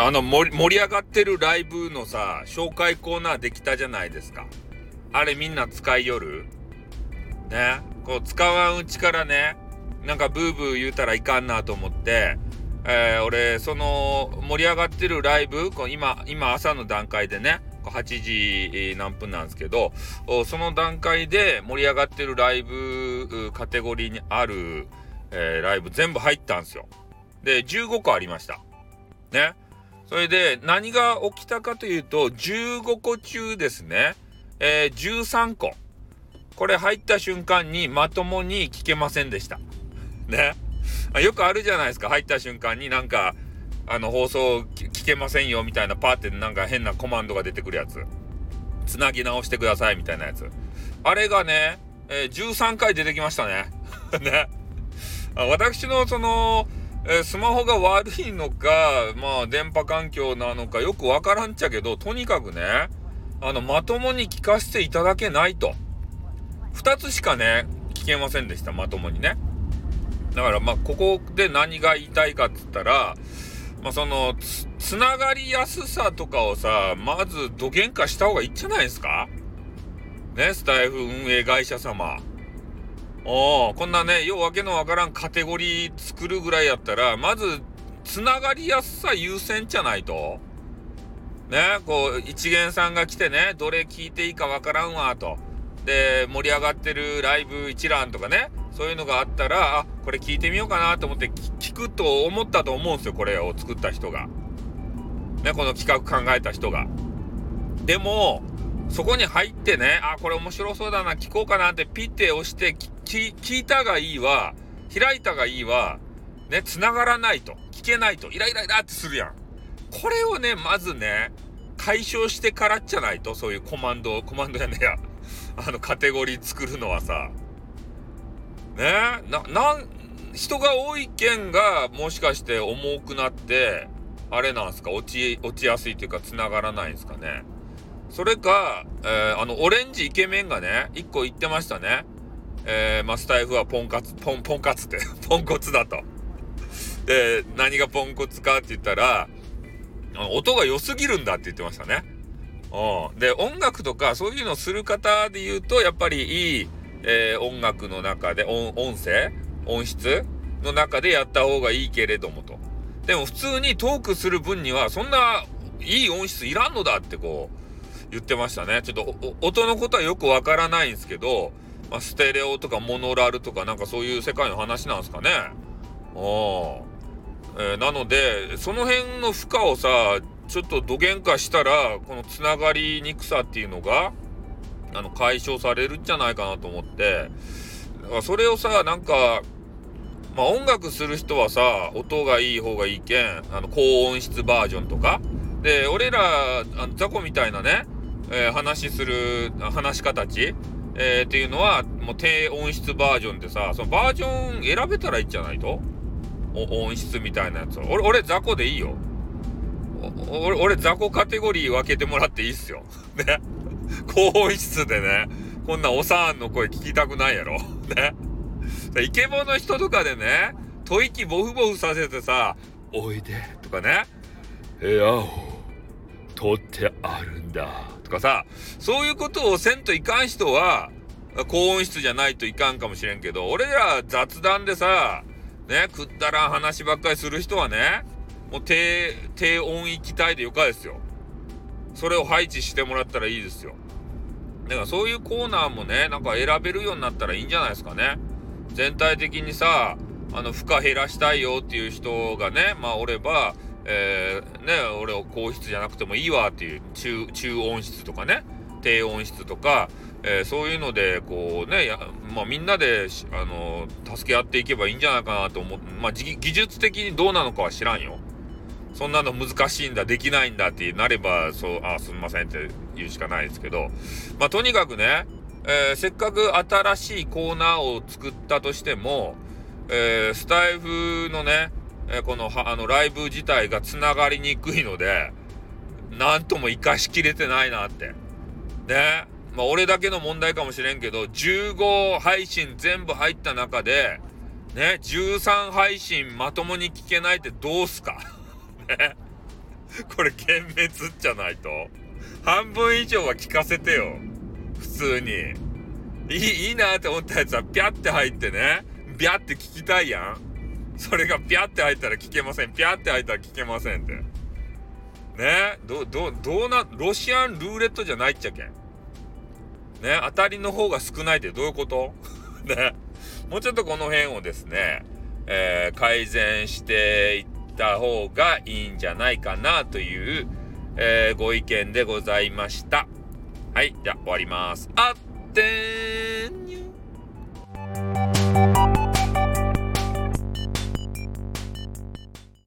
の、あの盛り上がってるライブのさ、紹介コーナーできたじゃないですか。あれみんな使いよる？ね？こう、使わんうちからね、なんかブーブー言うたらいかんなと思って、えー、俺、その、盛り上がってるライブ、こう今、今朝の段階でね、8時何分なんですけど、その段階で盛り上がってるライブカテゴリーにある、えー、ライブ全部入ったんですよ。で、15個ありました。ね？それで、何が起きたかというと、15個中ですね、えー、13個。これ入った瞬間にまともに聞けませんでした。ね。よくあるじゃないですか。入った瞬間になんか、あの、放送聞けませんよみたいなパーってなんか変なコマンドが出てくるやつ。つなぎ直してくださいみたいなやつ。あれがね、えー、13回出てきましたね。ね。私のその、えー、スマホが悪いのか、まあ、電波環境なのかよくわからんちゃけど、とにかくね、あの、まともに聞かせていただけないと。2つしかね、聞けませんでした、まともにね。だから、まあ、ここで何が言いたいかっつったら、まあ、そのつ、つながりやすさとかをさ、まず土幻化した方がいいんじゃないですかね、スタイフ運営会社様。おこんなね、ようわけのわからんカテゴリー作るぐらいやったら、まず、つながりやすさ優先じゃないと。ね、こう、一元さんが来てね、どれ聞いていいかわからんわ、と。で、盛り上がってるライブ一覧とかね、そういうのがあったら、あ、これ聞いてみようかなと思って聞くと思ったと思うんですよ、これを作った人が。ね、この企画考えた人が。でも、そこに入ってね、あ、これ面白そうだな、聞こうかなってピッて押して聞いたがいいわ、開いたがいいわ、ね、繋がらないと、聞けないと、イライライラってするやん。これをね、まずね、解消してからじゃないと、そういうコマンド、コマンドやねや、あの、カテゴリー作るのはさ、ねな、なん、人が多い件がもしかして重くなって、あれなんすか？落ち、落ちやすいっていうか繋がらないんですかね？それか、えー、あの、オレンジイケメンがね、一個言ってましたね。えー、マスタイフはポンカツ、ポン、ポンカツって、ポンコツだと。で、何がポンコツかって言ったら、音が良すぎるんだって言ってましたね。うん。で、音楽とかそういうのする方で言うと、やっぱりいい、えー、音楽の中で音、音声音質の中でやった方がいいけれどもと。でも普通にトークする分には、そんないい音質いらんのだってこう、言ってましたね。ちょっと音のことはよくわからないんですけど、まあ、ステレオとかモノラルとかなんかそういう世界の話なんですかね。あえー、なので、その辺の負荷をさ、ちょっと土幻化したら、このつながりにくさっていうのが、あの、解消されるんじゃないかなと思って、それをさ、なんか、まあ音楽する人はさ、音がいい方がいいけん、あの、高音質バージョンとか。で、俺ら、あのザコみたいなね、えー、話する、話し方ち、えー、っていうのは、もう低音質バージョンでさ、そのバージョン選べたらいいんじゃないと？音質みたいなやつ俺、俺ザコでいいよ。俺、俺ザコカテゴリー分けてもらっていいっすよ。ね。高音質でね、こんなおさんの声聞きたくないやろ。ね。イケボの人とかでね、吐息ボフボフさせてさ、おいでとかね、部屋を取ってあるんだとかさ、そういうことをせんといかん人は、高音質じゃないといかんかもしれんけど、俺ら雑談でさ、ね、くったらん話ばっかりする人はね、もう低、低音域帯でよかですよ。それを配置してもらったらいいですよ。だからそういうコーナーもね、なんか選べるようになったらいいんじゃないですかね。全体的にさ、あの、負荷減らしたいよっていう人がね、まあおれば、えー、ね、俺を高質じゃなくてもいいわっていう中、中音質とかね、低音質とか、えー、そういうので、こうね、やまあ、みんなで、あの、助け合っていけばいいんじゃないかなと思う。まあ、技術的にどうなのかは知らんよ。そんなの難しいんだ、できないんだってなれば、そう、あ、すみませんって言うしかないですけど、まあ、とにかくね、えー、せっかく新しいコーナーを作ったとしても、えー、スタイフのね、えこの、あの、ライブ自体が繋がりにくいので、なんとも活かしきれてないなって。ね。まあ、俺だけの問題かもしれんけど、15配信全部入った中で、ね、13配信まともに聞けないってどうすか？ね。これ幻滅じゃないと半分以上は聞かせてよ。普通に。いい、いいなって思ったやつはピャって入ってね、ビャって聞きたいやん。それがピャって入ったら聞けません。ピャって入ったら聞けませんって。ね？ど、ど、どうな、ロシアンルーレットじゃないっちゃけん。ね？当たりの方が少ないってどういうこと？ね？もうちょっとこの辺をですね、えー、改善していった方がいいんじゃないかなという、えー、ご意見でございました。はい、じゃあ終わります。あってーん